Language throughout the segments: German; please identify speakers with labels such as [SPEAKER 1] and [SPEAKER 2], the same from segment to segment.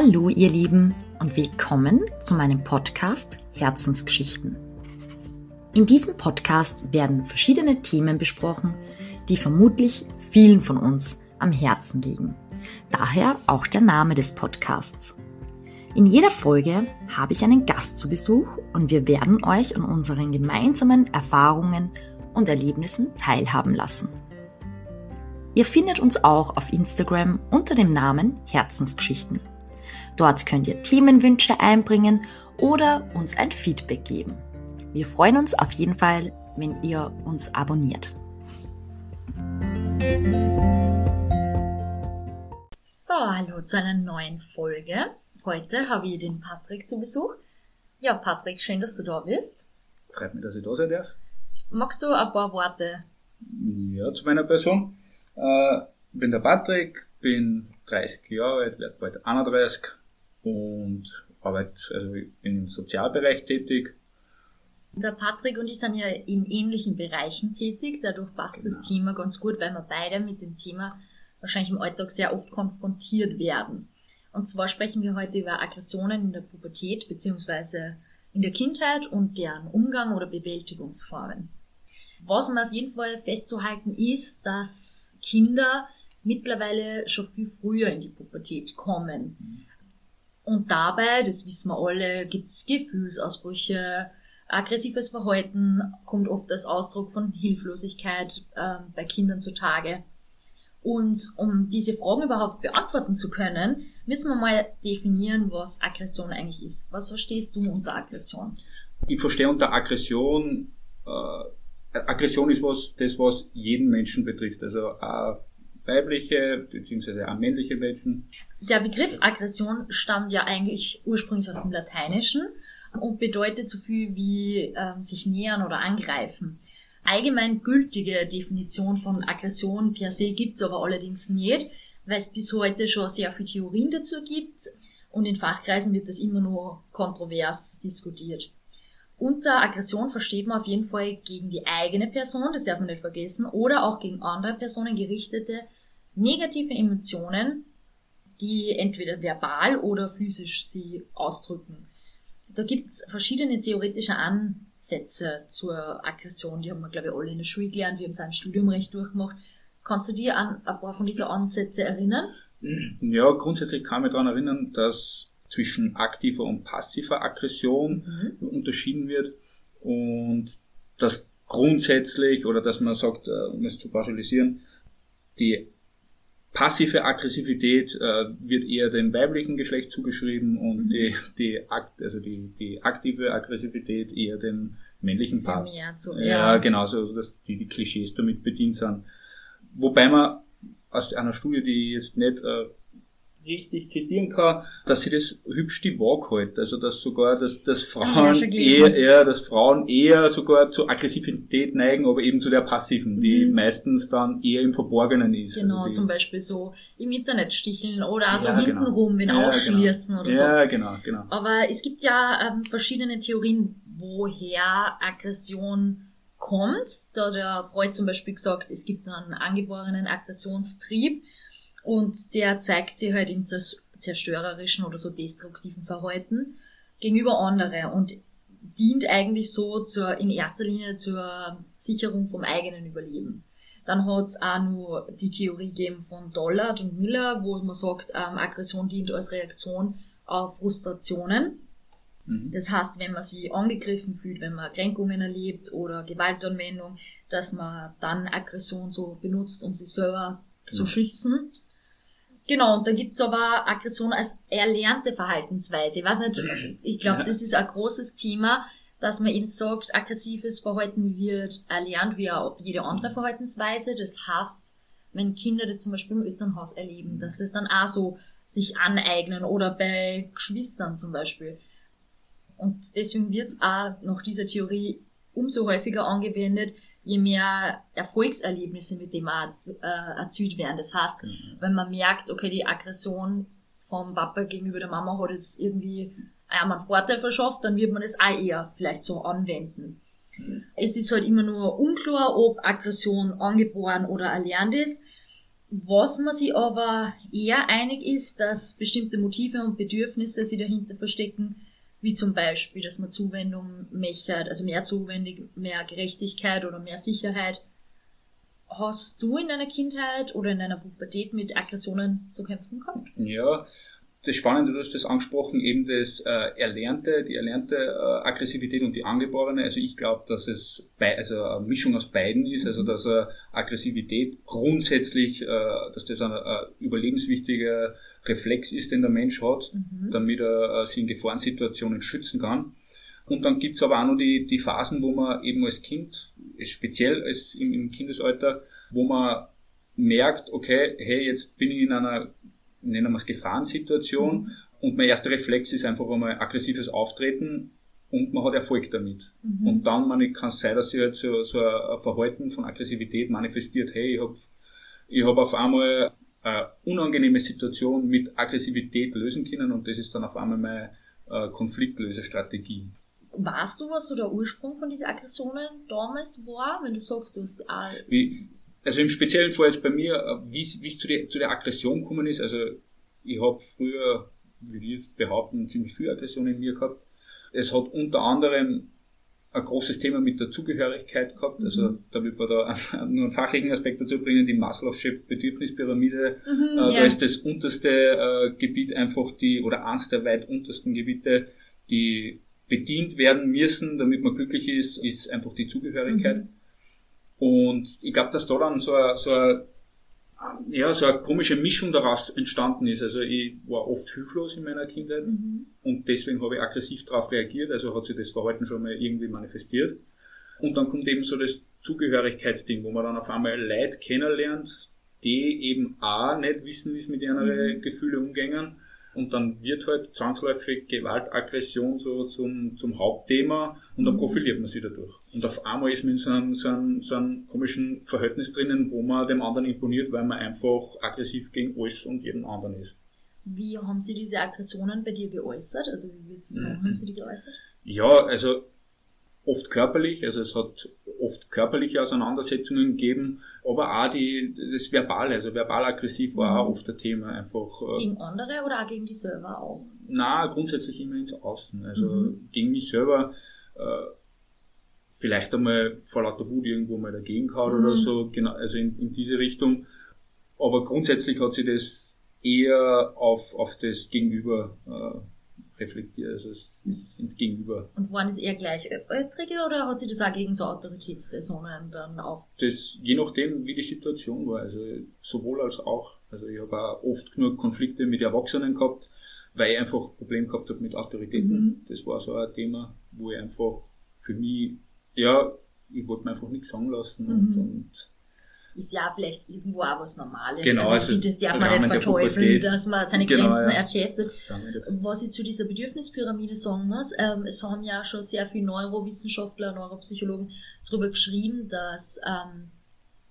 [SPEAKER 1] Hallo ihr Lieben und willkommen zu meinem Podcast Herzensgeschichten. In diesem Podcast werden verschiedene Themen besprochen, die vermutlich vielen von uns am Herzen liegen. Daher auch der Name des Podcasts. In jeder Folge habe ich einen Gast zu Besuch und wir werden euch an unseren gemeinsamen Erfahrungen und Erlebnissen teilhaben lassen. Ihr findet uns auch auf Instagram unter dem Namen Herzensgeschichten. Dort könnt ihr Themenwünsche einbringen oder uns ein Feedback geben. Wir freuen uns auf jeden Fall, wenn ihr uns abonniert. So, hallo zu einer neuen Folge. Heute habe ich den Patrick zu Besuch. Ja, Patrick, schön, dass du da bist.
[SPEAKER 2] Freut mich, dass ich da sein darf.
[SPEAKER 1] Magst du ein paar Worte?
[SPEAKER 2] Ja, zu meiner Person. Äh, bin der Patrick, bin 30 Jahre alt, werde bald 31 und arbeite, also im Sozialbereich tätig.
[SPEAKER 1] Der Patrick und ich sind ja in ähnlichen Bereichen tätig, dadurch passt genau. das Thema ganz gut, weil wir beide mit dem Thema wahrscheinlich im Alltag sehr oft konfrontiert werden. Und zwar sprechen wir heute über Aggressionen in der Pubertät beziehungsweise in der Kindheit und deren Umgang oder Bewältigungsformen. Was man auf jeden Fall festzuhalten ist, dass Kinder mittlerweile schon viel früher in die Pubertät kommen. Und dabei, das wissen wir alle, gibt's Gefühlsausbrüche, aggressives Verhalten kommt oft als Ausdruck von Hilflosigkeit äh, bei Kindern zutage. Und um diese Fragen überhaupt beantworten zu können, müssen wir mal definieren, was Aggression eigentlich ist. Was verstehst du unter Aggression?
[SPEAKER 2] Ich verstehe unter Aggression äh, Aggression ist was, das, was jeden Menschen betrifft. Also auch weibliche bzw. auch männliche Menschen.
[SPEAKER 1] Der Begriff Aggression stammt ja eigentlich ursprünglich aus dem Lateinischen und bedeutet so viel wie ähm, sich nähern oder angreifen. Allgemein gültige Definition von Aggression per se gibt's aber allerdings nicht, weil es bis heute schon sehr viele Theorien dazu gibt und in Fachkreisen wird das immer nur kontrovers diskutiert. Unter Aggression versteht man auf jeden Fall gegen die eigene Person, das darf man nicht vergessen, oder auch gegen andere Personen gerichtete negative Emotionen, die entweder verbal oder physisch sie ausdrücken. Da gibt's verschiedene theoretische Ansätze zur Aggression, die haben wir, glaube ich, alle in der Schule gelernt, wir haben es im Studium recht durchgemacht. Kannst du dir an ein paar von diesen Ansätzen erinnern?
[SPEAKER 2] Ja, grundsätzlich kann ich mich daran erinnern, dass zwischen aktiver und passiver Aggression mhm. unterschieden wird und dass grundsätzlich oder dass man sagt, äh, um es zu pauschalisieren, die passive Aggressivität äh, wird eher dem weiblichen Geschlecht zugeschrieben und mhm. die, die, also die, die aktive Aggressivität eher dem männlichen Part.
[SPEAKER 1] So,
[SPEAKER 2] ja. ja, genau, so dass die, die Klischees damit bedient sind. Wobei man aus einer Studie, die jetzt nicht äh, richtig zitieren kann, dass sie das hübsch die Waage hält. Also dass sogar, dass, dass Frauen eher, eher, dass Frauen eher sogar zur Aggressivität neigen, aber eben zu der passiven, mhm. die meistens dann eher im Verborgenen ist.
[SPEAKER 1] Genau,
[SPEAKER 2] also
[SPEAKER 1] zum Beispiel so im Internet sticheln oder auch so ja, genau. hintenrum, wenn ja, ausschließen
[SPEAKER 2] genau.
[SPEAKER 1] oder so.
[SPEAKER 2] Ja, genau, genau.
[SPEAKER 1] Aber es gibt ja ähm, verschiedene Theorien, woher Aggression kommt. Da hat der Freud zum Beispiel gesagt, es gibt einen angeborenen Aggressionstrieb und der zeigt sich halt in zerstörerischen oder so destruktiven Verhalten gegenüber anderen und dient eigentlich so zur, in erster Linie zur Sicherung vom eigenen Überleben. Dann hat's auch nur die Theorie gegeben von Dollard und Miller, wo man sagt, ähm, Aggression dient als Reaktion auf Frustrationen. Mhm. Das heißt, wenn man sich angegriffen fühlt, wenn man Kränkungen erlebt oder Gewaltanwendung, dass man dann Aggression so benutzt, um sich selber genau. zu schützen. Genau, und da gibt's aber Aggression als erlernte Verhaltensweise. Ich weiß nicht, ich glaube, ja. das ist ein großes Thema, dass man eben sagt, aggressives Verhalten wird erlernt wie auch jede andere Verhaltensweise. Das heißt, wenn Kinder das zum Beispiel im Elternhaus erleben, dass es dann auch so sich aneignen oder bei Geschwistern zum Beispiel. Und deswegen wird's auch nach dieser Theorie umso häufiger angewendet, je mehr Erfolgserlebnisse mit dem Arzt äh, erzielt werden. Das heißt, mhm. wenn man merkt, okay, die Aggression vom Papa gegenüber der Mama hat jetzt irgendwie einem einen Vorteil verschafft, dann wird man das auch eher vielleicht so anwenden. Mhm. Es ist halt immer nur unklar, ob Aggression angeboren oder erlernt ist. Was man sich aber eher einig ist, dass bestimmte Motive und Bedürfnisse sie dahinter verstecken, wie zum Beispiel, dass man Zuwendung mechert, also mehr Zuwendung, mehr Gerechtigkeit oder mehr Sicherheit. Hast du in deiner Kindheit oder in deiner Pubertät mit Aggressionen zu kämpfen gehabt?
[SPEAKER 2] Ja, das Spannende, du hast das angesprochen, eben das äh, Erlernte, die erlernte äh, Aggressivität und die angeborene. Also ich glaube, dass es bei, also eine Mischung aus beiden ist, also dass äh, Aggressivität grundsätzlich, äh, dass das ein äh, überlebenswichtiger Reflex ist, den der Mensch hat, mhm. damit er äh, sich in Gefahrensituationen schützen kann. Und dann gibt's aber auch noch die, die Phasen, wo man eben als Kind, speziell als im, im Kindesalter, wo man merkt, okay, hey, jetzt bin ich in einer nennen wir es Gefahrensituation. Mhm. Und mein erster Reflex ist einfach einmal aggressives Auftreten und man hat Erfolg damit. Mhm. Und dann man, kann es sein, dass sich halt so, so ein Verhalten von Aggressivität manifestiert, hey, ich habe ich hab auf einmal eine unangenehme Situation mit Aggressivität lösen können und das ist dann auf einmal meine äh, Konfliktlösestrategie.
[SPEAKER 1] Weißt du, was so der Ursprung von diesen Aggressionen damals war, wenn du sagst, du hast
[SPEAKER 2] auch Wie, also im speziellen Fall jetzt bei mir, äh, wie es zu der, zu der Aggression gekommen ist, also ich habe früher, würde ich jetzt behaupten, ziemlich viel Aggression in mir gehabt. Es hat unter anderem ein großes Thema mit der Zugehörigkeit gehabt. Also mhm. da wird man da nur einen fachlichen Aspekt dazu bringen, die Maslow'sche Bedürfnispyramide. Mhm, äh, ja. Da ist das unterste äh, Gebiet einfach die, oder eins der weit untersten Gebiete, die bedient werden müssen, damit man glücklich ist, ist einfach die Zugehörigkeit. Mhm. Und ich glaube, dass da dann so eine, so eine, ja, so eine komische Mischung daraus entstanden ist. Also ich war oft hilflos in meiner Kindheit mhm. und deswegen habe ich aggressiv darauf reagiert, also hat sich das Verhalten schon mal irgendwie manifestiert. Und dann kommt eben so das Zugehörigkeitsding, wo man dann auf einmal Leute kennenlernt, die eben auch nicht wissen, wie sie mit ihren mhm. Gefühlen umgehen und dann wird halt zwangsläufig Gewalt, Aggression so zum, zum Hauptthema und dann mhm. profiliert man sich dadurch. Und auf einmal ist man in so einem, so, einem, so einem komischen Verhältnis drinnen, wo man dem anderen imponiert, weil man einfach aggressiv gegen alles und jeden anderen ist.
[SPEAKER 1] Wie haben Sie diese Aggressionen bei dir geäußert? Also wie würdest du sagen, mhm. haben Sie die geäußert?
[SPEAKER 2] Ja, also oft körperlich, also es hat oft körperliche Auseinandersetzungen gegeben, aber auch die, das Verbale, also verbal-aggressiv war mhm. auch oft ein Thema. Einfach,
[SPEAKER 1] äh, gegen andere oder auch gegen die selber auch?
[SPEAKER 2] Na, grundsätzlich immer ins Außen. Also mhm. gegen mich selber, äh, vielleicht einmal vor lauter Wut irgendwo mal dagegen gehauen mhm. oder so, genau, also in, in diese Richtung. Aber grundsätzlich hat sich das eher auf, auf das Gegenüber äh, reflektiert, also es ist ins Gegenüber.
[SPEAKER 1] Und waren es eher Gleichaltrige oder hat sich das auch gegen so Autoritätspersonen dann auf?
[SPEAKER 2] Das, je nachdem, wie die Situation war, also sowohl als auch. Also ich habe auch oft genug Konflikte mit Erwachsenen gehabt, weil ich einfach Probleme gehabt habe mit Autoritäten. Mhm. Das war so ein Thema, wo ich einfach für mich, ja, ich wollte mir einfach nichts sagen lassen mhm. und, und
[SPEAKER 1] ist ja vielleicht irgendwo auch was Normales. Genau, also ich also finde, das darf man nicht verteufeln, dass man seine genau, Grenzen ja. ertestet. Was ich zu dieser Bedürfnispyramide sagen muss, ähm, es haben ja schon sehr viele Neurowissenschaftler, Neuropsychologen darüber geschrieben, dass ähm,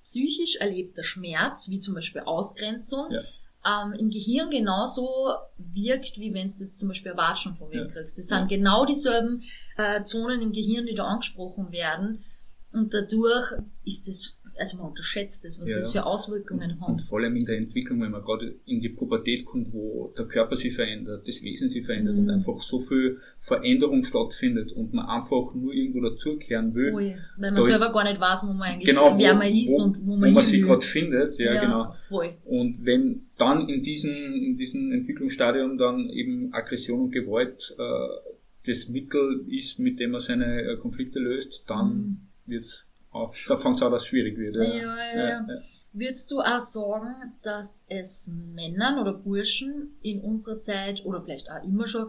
[SPEAKER 1] psychisch erlebter Schmerz, wie zum Beispiel Ausgrenzung, ja. ähm, im Gehirn genauso wirkt, wie wenn du jetzt zum Beispiel Watschung von wem ja. kriegst. Das sind genau dieselben äh, Zonen im Gehirn, die da angesprochen werden. Und dadurch ist es also man unterschätzt das, was ja. das für Auswirkungen hat.
[SPEAKER 2] Und vor allem in der Entwicklung, wenn man gerade in die Pubertät kommt, wo der Körper sich verändert, das Wesen sich verändert mhm. und einfach so viel Veränderung stattfindet und man einfach nur irgendwo dazukehren will.
[SPEAKER 1] Ui, weil man selber gar nicht weiß, wo man eigentlich, genau, wer man ist wo, und wo man,
[SPEAKER 2] wo man sich gerade findet. Ja, ja, genau. Voll. Und wenn dann in diesem, in diesem Entwicklungsstadium dann eben Aggression und Gewalt äh, das Mittel ist, mit dem man seine äh, Konflikte löst, dann mhm. wird da fängt es an, dass es schwierig wird. Ja. Ja,
[SPEAKER 1] ja, ja. Würdest du auch sagen, dass es Männern oder Burschen in unserer Zeit oder vielleicht auch immer schon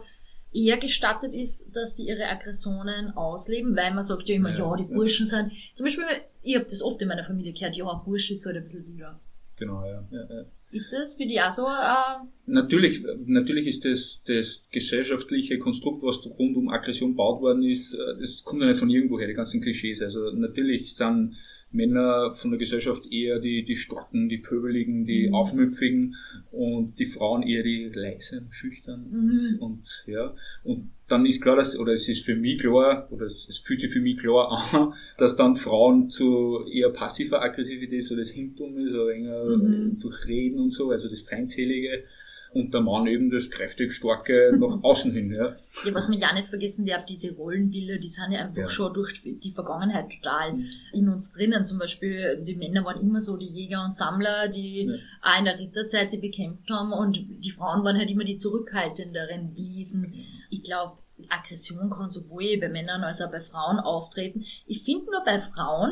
[SPEAKER 1] eher gestattet ist, dass sie ihre Aggressionen ausleben, weil man sagt ja immer, ja, die Burschen sind, zum Beispiel, ich habe das oft in meiner Familie gehört, ja, Bursche ist halt ein bisschen wieder.
[SPEAKER 2] Genau, ja. ja, ja.
[SPEAKER 1] Ist das für dich auch so? Äh
[SPEAKER 2] natürlich, natürlich ist das, das gesellschaftliche Konstrukt, was rund um Aggression baut worden ist, äh, das kommt ja nicht von irgendwoher, die ganzen Klischees. Also natürlich sind Männer von der Gesellschaft eher die, die Starken, die Pöbeligen, die
[SPEAKER 1] Mhm.
[SPEAKER 2] Aufmüpfigen und die Frauen eher die leisen, schüchtern
[SPEAKER 1] Mhm.
[SPEAKER 2] und, und ja. Und dann ist klar, dass, oder es ist für mich klar, oder es, es fühlt sich für mich klar an, dass dann Frauen zu eher passiver Aggressivität, so das Hintum, so enger
[SPEAKER 1] Mhm.
[SPEAKER 2] durch Reden und so, also das Feindselige, und der Mann eben das kräftig starke nach außen hin, ja.
[SPEAKER 1] Ja, was man ja nicht vergessen darf, diese Rollenbilder, die sind ja einfach
[SPEAKER 2] Ja.
[SPEAKER 1] schon durch die Vergangenheit total in uns drinnen. Zum Beispiel, die Männer waren immer so die Jäger und Sammler, die
[SPEAKER 2] Ja.
[SPEAKER 1] auch in der Ritterzeit sie bekämpft haben und die Frauen waren halt immer die zurückhaltenderen Wesen. Ich glaube, Aggression kann sowohl bei Männern als auch bei Frauen auftreten. Ich finde nur bei Frauen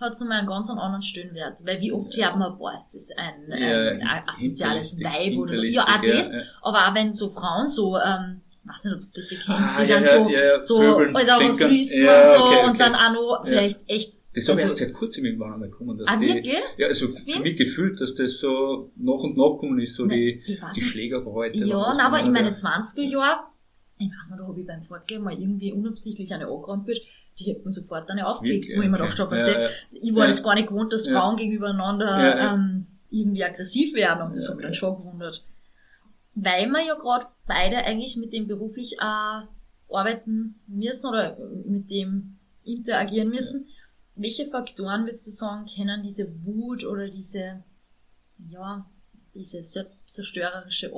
[SPEAKER 1] hat es nochmal einen ganz anderen Stellenwert, weil wie oft hört man, boah, ist das ein,
[SPEAKER 2] Ja,
[SPEAKER 1] ein, ein
[SPEAKER 2] hinterlistig,
[SPEAKER 1] Weib oder so. Ja, auch das,
[SPEAKER 2] ja, ja.
[SPEAKER 1] aber auch wenn so Frauen so, ähm, weiß nicht, ob du solche kennst,
[SPEAKER 2] Ah,
[SPEAKER 1] die
[SPEAKER 2] ja,
[SPEAKER 1] dann
[SPEAKER 2] ja,
[SPEAKER 1] so,
[SPEAKER 2] ja, ja,
[SPEAKER 1] so,
[SPEAKER 2] pöbeln,
[SPEAKER 1] Alter, was
[SPEAKER 2] Ja,
[SPEAKER 1] und so,
[SPEAKER 2] okay, okay.
[SPEAKER 1] und dann auch noch vielleicht echt,
[SPEAKER 2] Das habe ich erst seit kurzem irgendwann einmal gekommen, dass
[SPEAKER 1] Ah,
[SPEAKER 2] die,
[SPEAKER 1] wirklich?
[SPEAKER 2] ja, also für mich gefühlt, dass das so nach und nach gekommen ist, so
[SPEAKER 1] Nein,
[SPEAKER 2] die,
[SPEAKER 1] weiß
[SPEAKER 2] die
[SPEAKER 1] nicht.
[SPEAKER 2] Schlägerhäute.
[SPEAKER 1] ja, nein, aber in meine
[SPEAKER 2] ja.
[SPEAKER 1] 20er Jahre, ich weiß nicht, da habe ich beim Fortgehen mal irgendwie unabsichtlich eine angekrampelt, die hätte mir sofort eine aufgelegt,
[SPEAKER 2] Wirklich?
[SPEAKER 1] wo ich mir gedacht habe,
[SPEAKER 2] Ja,
[SPEAKER 1] ich war
[SPEAKER 2] Ja.
[SPEAKER 1] das gar nicht gewohnt, dass. Frauen gegenüber einander
[SPEAKER 2] Ja, ja.
[SPEAKER 1] Ähm, irgendwie aggressiv werden und das hat mich dann schon gewundert. Weil wir ja gerade beide eigentlich mit dem beruflich auch arbeiten müssen oder mit dem interagieren müssen. Welche Faktoren würdest du sagen, können diese Wut oder diese, ja, diese selbstzerstörerische?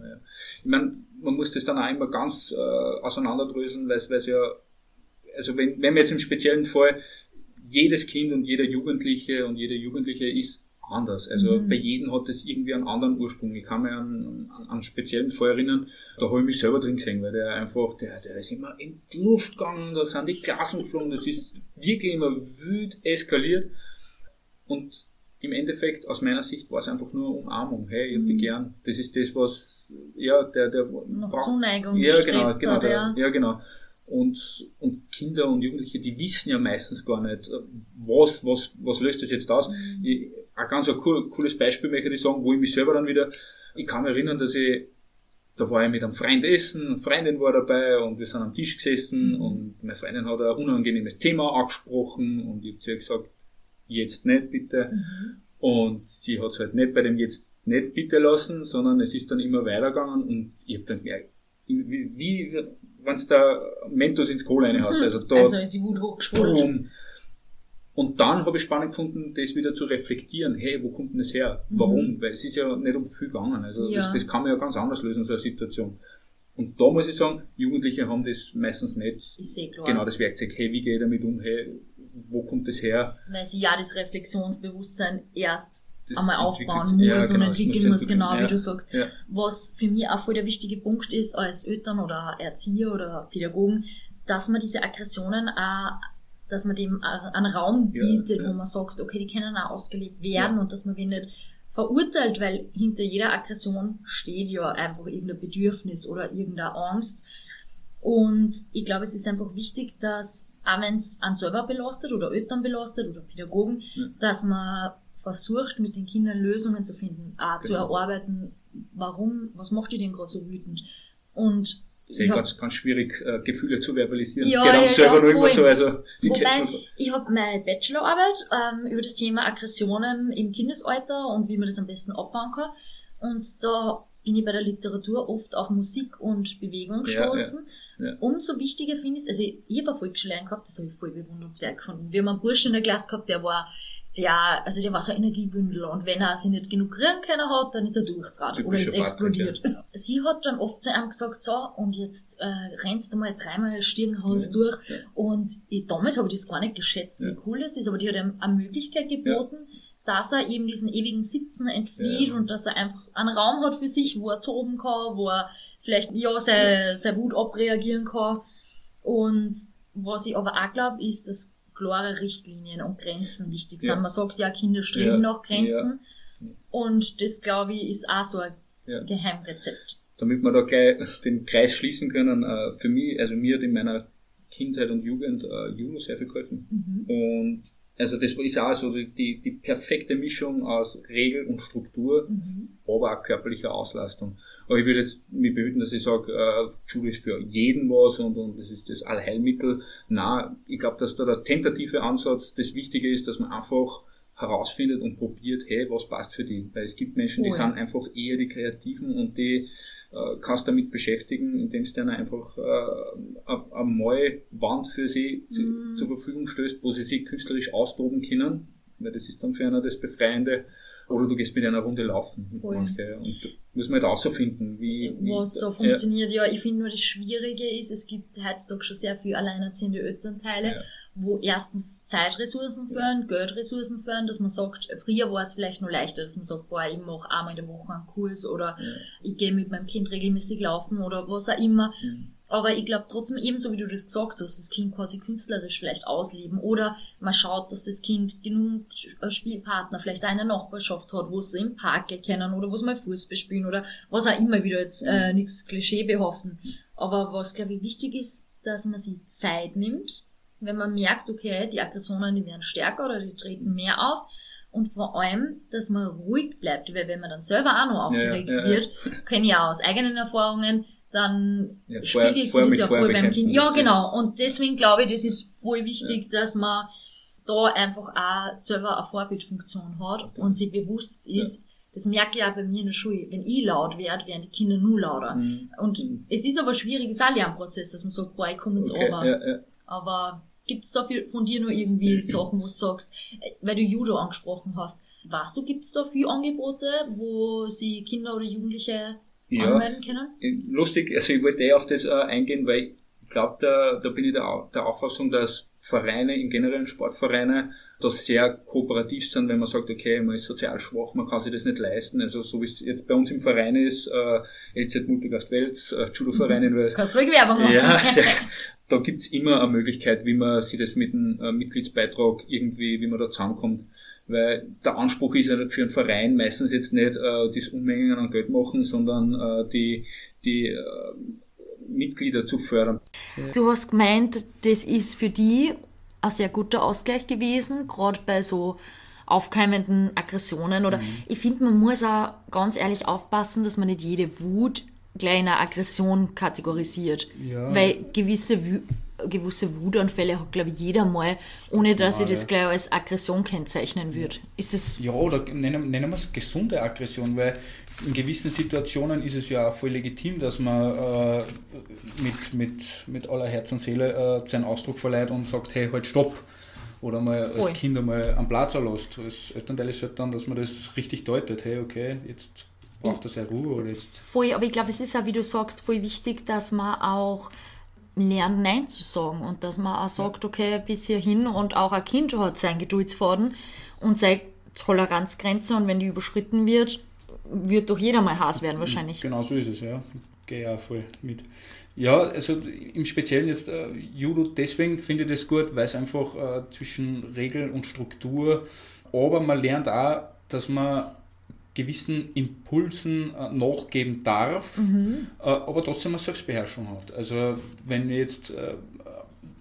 [SPEAKER 2] Ja, ja. Ich meine, man muss das dann auch immer ganz äh, auseinanderdröseln, weil es ja, also wenn, wenn wir jetzt im speziellen Fall, jedes Kind und jeder Jugendliche und jede Jugendliche ist anders. Also
[SPEAKER 1] Mhm.
[SPEAKER 2] bei jedem hat das irgendwie einen anderen Ursprung. Ich kann mich an, an, an speziellen Fall erinnern, da habe ich mich selber drin gesehen, weil der einfach, der, der ist immer in die Luft gegangen, da sind die Klassen geflogen, das ist wirklich immer wüt eskaliert. Und im Endeffekt, aus meiner Sicht, war es einfach nur Umarmung. Hey, ich hab
[SPEAKER 1] Mhm.
[SPEAKER 2] dich gern. Das ist das, was, ja, der, der,
[SPEAKER 1] Noch
[SPEAKER 2] braucht-
[SPEAKER 1] Zuneigung
[SPEAKER 2] ja, genau, genau,
[SPEAKER 1] hat,
[SPEAKER 2] der,
[SPEAKER 1] ja.
[SPEAKER 2] ja, genau. Und, und Kinder und Jugendliche, die wissen ja meistens gar nicht, was, was, was löst das jetzt aus.
[SPEAKER 1] Mhm.
[SPEAKER 2] Ich, ein ganz ein cool, cooles Beispiel möchte ich sagen, wo ich mich selber dann wieder, ich kann mich erinnern, dass ich, da war ich mit einem Freund essen, eine Freundin war dabei und wir sind am Tisch gesessen
[SPEAKER 1] Mhm.
[SPEAKER 2] und meine Freundin hat ein unangenehmes Thema angesprochen und ich habe zu ihr gesagt, jetzt nicht bitte.
[SPEAKER 1] Mhm.
[SPEAKER 2] Und sie hat es halt nicht bei dem jetzt nicht bitte lassen, sondern es ist dann immer weitergegangen und ich habe dann gemerkt, wie, wie wenn es da Mentos ins Kohle reinhaust. Also da,
[SPEAKER 1] Also ist die Wut hochgesprungen.
[SPEAKER 2] boom. Und dann habe ich spannend gefunden, das wieder zu reflektieren. Hey, wo kommt denn das her?
[SPEAKER 1] Mhm.
[SPEAKER 2] Warum? Weil es ist ja nicht um viel gegangen. Also
[SPEAKER 1] Ja.
[SPEAKER 2] das, das kann man ja ganz anders lösen, so eine Situation. Und da muss ich sagen, Jugendliche haben das meistens nicht
[SPEAKER 1] Ist eh klar.
[SPEAKER 2] genau das Werkzeug. Hey, wie gehe ich damit um? Hey, wo kommt das her?
[SPEAKER 1] Weil sie ja das Reflexionsbewusstsein erst einmal aufbauen
[SPEAKER 2] ja,
[SPEAKER 1] und
[SPEAKER 2] genau,
[SPEAKER 1] entwickeln
[SPEAKER 2] muss
[SPEAKER 1] genau wie
[SPEAKER 2] ja.
[SPEAKER 1] du sagst.
[SPEAKER 2] Ja.
[SPEAKER 1] Was für mich auch voll der wichtige Punkt ist als Eltern oder Erzieher oder Pädagogen, dass man diese Aggressionen auch, dass man dem einen Raum bietet, wo man sagt, okay, die können auch ausgelebt werden und dass man die nicht verurteilt, weil hinter jeder Aggression steht ja einfach irgendein Bedürfnis oder irgendeine Angst. Und ich glaube, es ist einfach wichtig, dass, auch wenn es einen selber belastet oder Eltern belastet oder Pädagogen, dass man versucht, mit den Kindern Lösungen zu finden, auch zu
[SPEAKER 2] Genau.
[SPEAKER 1] erarbeiten, warum, was macht die denn gerade so wütend? Und
[SPEAKER 2] ist
[SPEAKER 1] ich hab,
[SPEAKER 2] ganz, ganz schwierig, äh, Gefühle zu verbalisieren.
[SPEAKER 1] Ja,
[SPEAKER 2] Geht auch
[SPEAKER 1] ja,
[SPEAKER 2] selber
[SPEAKER 1] ja,
[SPEAKER 2] nur
[SPEAKER 1] voll.
[SPEAKER 2] so, also, ich
[SPEAKER 1] Wobei, ich habe meine Bachelorarbeit ähm, über das Thema Aggressionen im Kindesalter und wie man das am besten abbauen kann. Und da bin ich bei der Literatur oft auf Musik und Bewegung
[SPEAKER 2] Ja, ja,
[SPEAKER 1] gestoßen.
[SPEAKER 2] ja.
[SPEAKER 1] Umso wichtiger finde ich es, also ich, ich habe eine Volksschule gehabt, das habe ich voll bewundernswert gefunden. Wir haben einen Burschen in der Klasse gehabt, der war sehr, also der war so ein Energiebündel und wenn er sich nicht genug rühren können hat, dann ist er durchtrat oder ist explodiert. Sie hat dann oft zu ihm gesagt, so, und jetzt äh, rennst du mal dreimal Stirnhaus
[SPEAKER 2] Ja,
[SPEAKER 1] durch
[SPEAKER 2] ja.
[SPEAKER 1] und ich, damals habe ich das gar nicht geschätzt,
[SPEAKER 2] Ja.
[SPEAKER 1] wie cool das ist, aber die hat ihm eine Möglichkeit geboten, dass er eben diesen ewigen Sitzen entflieht
[SPEAKER 2] Ja.
[SPEAKER 1] und dass er einfach einen Raum hat für sich, wo er toben kann, wo er vielleicht ja seine, seine Wut abreagieren kann. Und was ich aber auch glaube, ist, dass klare Richtlinien und Grenzen wichtig sind.
[SPEAKER 2] Ja.
[SPEAKER 1] Man sagt ja, Kinder streben
[SPEAKER 2] Ja.
[SPEAKER 1] nach Grenzen. Und das, glaube ich, ist auch so ein. Geheimrezept.
[SPEAKER 2] damit wir da gleich den Kreis schließen können, äh, für mich, also mir hat in meiner Kindheit und Jugend äh, Judo sehr viel geholfen.
[SPEAKER 1] Mhm.
[SPEAKER 2] Und Also das ist auch so die, die perfekte Mischung aus Regel und Struktur, mhm. aber auch körperlicher Auslastung. Aber ich würde jetzt mich behüten, dass ich sage, äh, Judo ist für jeden was und, und das ist das Allheilmittel. Na, ich glaube, dass da der tentative Ansatz das Wichtige ist, dass man einfach herausfindet und probiert, hey, was passt für die? Weil es gibt Menschen, die oh, ja. sind einfach eher die Kreativen und die äh, kannst damit beschäftigen, indem du dann einfach äh, eine neue Wand für sie mm. zur Verfügung stößt, wo sie sich künstlerisch austoben können, weil das ist dann für einer das Befreiende. Oder du gehst mit einer Runde laufen. Mit manche. Und da muss man halt herausfinden, wie,
[SPEAKER 1] wie Was so funktioniert. Ja, ja ich finde nur das Schwierige ist, es gibt heutzutage schon sehr viel alleinerziehende Elternteile, ja. wo erstens Zeitressourcen fördern, ja. Geldressourcen fördern, dass man sagt, früher war es vielleicht nur leichter, dass man sagt, boah, ich mache einmal in der Woche einen Kurs oder ich gehe mit meinem Kind regelmäßig laufen oder was auch immer. Mhm. Aber ich glaube trotzdem ebenso, wie du das gesagt hast, das Kind quasi künstlerisch vielleicht ausleben. Oder man schaut, dass das Kind genug Spielpartner, vielleicht eine Nachbarschaft hat, wo sie im Park kennen oder wo sie mal Fußball spielen oder was auch immer wieder jetzt äh, nichts Klischee behaften. Aber was, glaube ich, wichtig ist, dass man sich Zeit nimmt, wenn man merkt, okay, die Aggressionen, die werden stärker oder die treten mehr auf. Und vor allem, dass man ruhig bleibt, weil wenn man dann selber auch noch aufgeregt ja, ja, ja. wird, kenne ich auch aus eigenen Erfahrungen, dann ja, spiegelt sich das ja voll beim Kind. Ja, genau. Und deswegen glaube ich, das ist voll wichtig, ja. dass man da einfach auch selber eine Vorbildfunktion hat okay. und sich bewusst ist, ja. das merke ich auch bei mir in der Schule, wenn ich laut werde, werden die Kinder nur lauter. Mhm. Und mhm. es ist aber schwierig, es ist auch ein Lernprozess, dass man sagt, boah, ich komme ins okay. Ober. Ja, aber gibt's da von dir noch irgendwie Sachen, wo du sagst, weil du Judo angesprochen hast, weißt du, gibt's da viele Angebote, wo sie Kinder oder Jugendliche ja, anmelden können?
[SPEAKER 2] Lustig, also ich wollte eh auf das äh, eingehen, weil ich glaube, da, da bin ich der, der Auffassung, dass Vereine, im generellen Sportvereine, da sehr kooperativ sind, wenn man sagt, okay, man ist sozial schwach, man kann sich das nicht leisten. Also so wie es jetzt bei uns im Verein ist, äh, LZ Multikraft Wels, äh, Judo-Verein in Wels.
[SPEAKER 1] Kannst ruhig Werbung machen.
[SPEAKER 2] Ja, sehr, da gibt's immer eine Möglichkeit, wie man sich das mit dem äh, Mitgliedsbeitrag irgendwie, wie man da zusammenkommt weil der Anspruch ist ja für einen Verein meistens jetzt nicht äh, das Unmengen an Geld machen, sondern äh, die, die äh, Mitglieder zu fördern.
[SPEAKER 1] Du hast gemeint, das ist für die ein sehr guter Ausgleich gewesen, gerade bei so aufkeimenden Aggressionen. Oder mhm. ich finde, man muss auch ganz ehrlich aufpassen, dass man nicht jede Wut gleich in eine Aggression kategorisieren. Ja. Weil gewisse, gewisse Wutanfälle hat, glaube ich, jeder mal, ohne dass ja, ich das ja. gleich als Aggression kennzeichnen würde. Ist das
[SPEAKER 2] ja, oder nennen, nennen wir es gesunde Aggression, weil in gewissen Situationen ist es ja auch voll legitim, dass man äh, mit, mit, mit aller Herz und Seele äh, seinen Ausdruck verleiht und sagt, hey, halt stopp. Oder mal voll. als Kind einmal am Platz lässt. Als Elternteil ist halt dann, dass man das richtig deutet, hey, okay, jetzt braucht das ja Ruhe oder jetzt.
[SPEAKER 1] Voll, aber ich glaube, es ist auch, wie du sagst, voll wichtig, dass man auch lernt, Nein zu sagen und dass man auch sagt, okay, bis hierhin und auch ein Kind hat sein Geduldsfaden und seine Toleranzgrenze und wenn die überschritten wird, wird doch jeder mal Hass werden wahrscheinlich.
[SPEAKER 2] Genau so ist es, ja. Gehe ja voll mit. Ja, also im Speziellen jetzt äh, Judo, deswegen finde ich das gut, weil es einfach äh, zwischen Regel und Struktur, aber man lernt auch, dass man gewissen Impulsen äh, nachgeben darf, mhm. äh, aber trotzdem eine Selbstbeherrschung hat. Also wenn jetzt äh,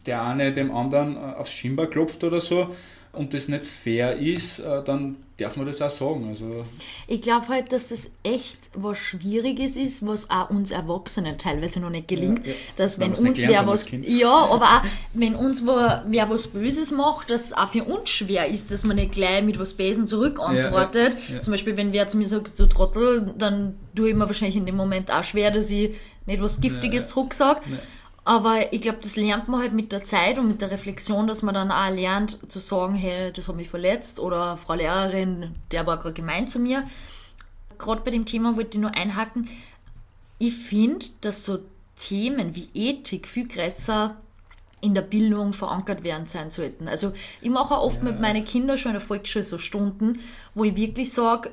[SPEAKER 2] der eine dem anderen äh, aufs Schienbein klopft oder so, und das nicht fair ist, äh, dann darf man das auch sagen. Also
[SPEAKER 1] ich glaube halt, dass das echt was Schwieriges ist, was auch uns Erwachsenen teilweise noch nicht gelingt, ja, ja. dass wenn, wenn uns wer was, ja, aber auch wenn uns wer, wer was Böses macht, dass es auch für uns schwer ist, dass man nicht gleich mit was Besen zurückantwortet. Ja, Zum Beispiel, wenn wer zu mir sagt, du Trottel, dann tue ich mir wahrscheinlich in dem Moment auch schwer, dass ich nicht was Giftiges zurück sage. Aber ich glaube, das lernt man halt mit der Zeit und mit der Reflexion, dass man dann auch lernt zu sagen, hey, das hat mich verletzt oder Frau Lehrerin, der war gerade gemein zu mir. Gerade bei dem Thema wollte ich nur einhaken. Ich finde, dass so Themen wie Ethik viel größer in der Bildung verankert werden sein sollten. Also ich mache auch oft ja. mit meinen Kindern schon in der Volksschule so Stunden, wo ich wirklich sage,